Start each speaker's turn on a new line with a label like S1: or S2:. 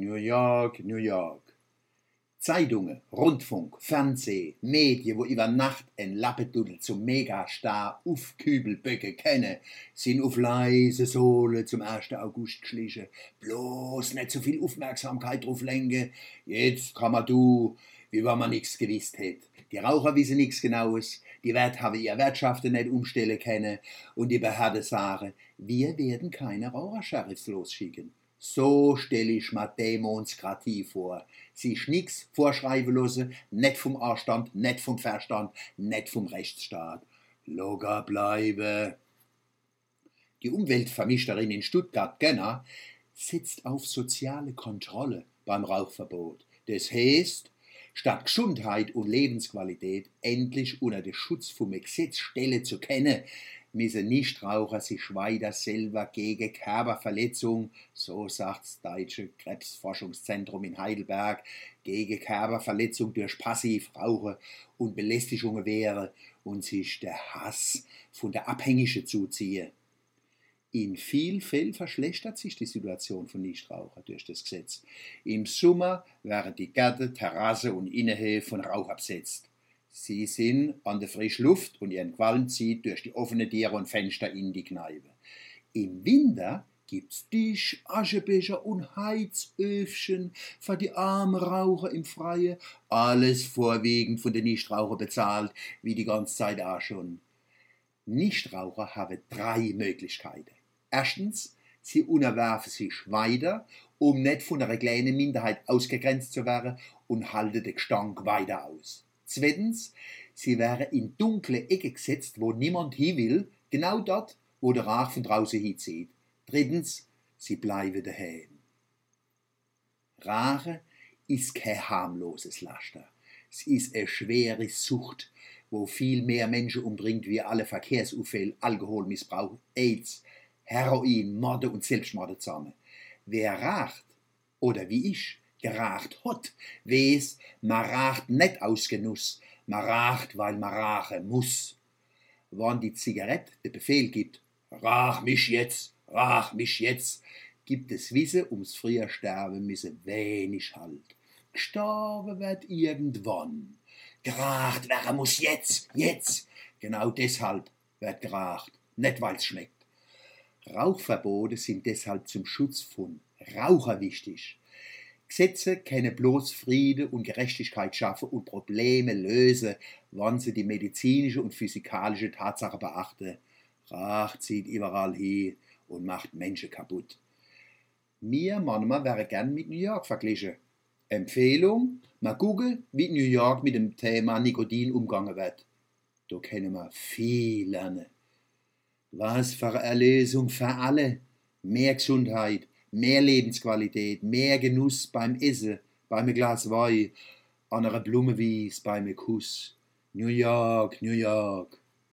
S1: New York, New York. Zeitungen, Rundfunk, Fernseh, Medien, wo über Nacht ein Lappedudel zum Megastar auf Kübelböcke kennen, sind auf leise Sohle zum 1. August geschlichen. Bloß nicht so viel Aufmerksamkeit drauf lenken. Jetzt kann man du, wie wenn man nichts gewusst hätte. Die Raucher wissen nichts Genaues, die Wert haben ihr Wirtschaften nicht umstellen können und die Behörden sagen, wir werden keine Rauchersheriffs losschicken. So stelle ich mir Demokratie vor. Sie ist vorschreiben lassen, nicht vom Anstand, nicht vom Verstand, nicht vom Rechtsstaat. Locker bleibe. Die Umweltvermischerin in Stuttgart, Genner, setzt auf soziale Kontrolle beim Rauchverbot. Das heißt, statt Gesundheit und Lebensqualität endlich unter den Schutz vom Gesetz stelle zu kennen, müssen Nichtraucher sich weiter selber gegen Körperverletzung, so sagt das Deutsche Krebsforschungszentrum in Heidelberg, gegen Körperverletzung durch Passivrauchen und Belästigungen wehren und sich der Hass von der Abhängigen zuziehen. In vielen Fällen verschlechtert sich die Situation von Nichtrauchern durch das Gesetz. Im Sommer werden die Gärten, Terrasse und Innenhöfe von Rauch absetzt. Sie sind an der frischen Luft und ihren Qualm zieht durch die offenen Tiere und Fenster in die Kneipe. Im Winter gibt's Tisch, Aschebecher und Heizöfchen für die armen Raucher im Freien. Alles vorwiegend von den Nichtrauchern bezahlt, wie die ganze Zeit auch schon. Nichtraucher haben drei Möglichkeiten. Erstens, sie unterwerfen sich weiter, um nicht von einer kleinen Minderheit ausgegrenzt zu werden und halten den Gestank weiter aus. Zweitens, sie wären in dunkle Ecke gesetzt, wo niemand hin will, genau dort, wo der Rach von draußen hinzieht. Drittens, sie bleiben daheim. Rache ist kein harmloses Laster. Es ist eine schwere Sucht, wo viel mehr Menschen umbringt wie alle Verkehrsunfälle, Alkoholmissbrauch, AIDS, Heroin, Morde und Selbstmorde zusammen. Wer racht, oder wie ich, geracht hat, weiß, man racht nicht aus Genuss, man racht, weil man rachen muss. Wann die Zigarette den Befehl gibt, rach mich jetzt, rach mich jetzt, gibt es Wissen ums früher Sterben müsse wenig Halt. Gestorben wird irgendwann. Geracht werden muss jetzt, jetzt. Genau deshalb wird geracht, nicht weil's schmeckt. Rauchverbote sind deshalb zum Schutz von Raucher wichtig. Gesetze können bloß Friede und Gerechtigkeit schaffen und Probleme lösen, wann sie die medizinische und physikalische Tatsache beachten. Rach zieht überall hin und macht Menschen kaputt. Mir manchmal wäre gern mit New York verglichen. Empfehlung, mal gucken, wie New York mit dem Thema Nikotin umgangen wird. Da können wir viel lernen. Was für Erlösung für alle. Mehr Gesundheit, mehr Lebensqualität, mehr Genuss beim Essen, beim Glas Wein, an einer Blumenwiese, beim Kuss. New York, New York.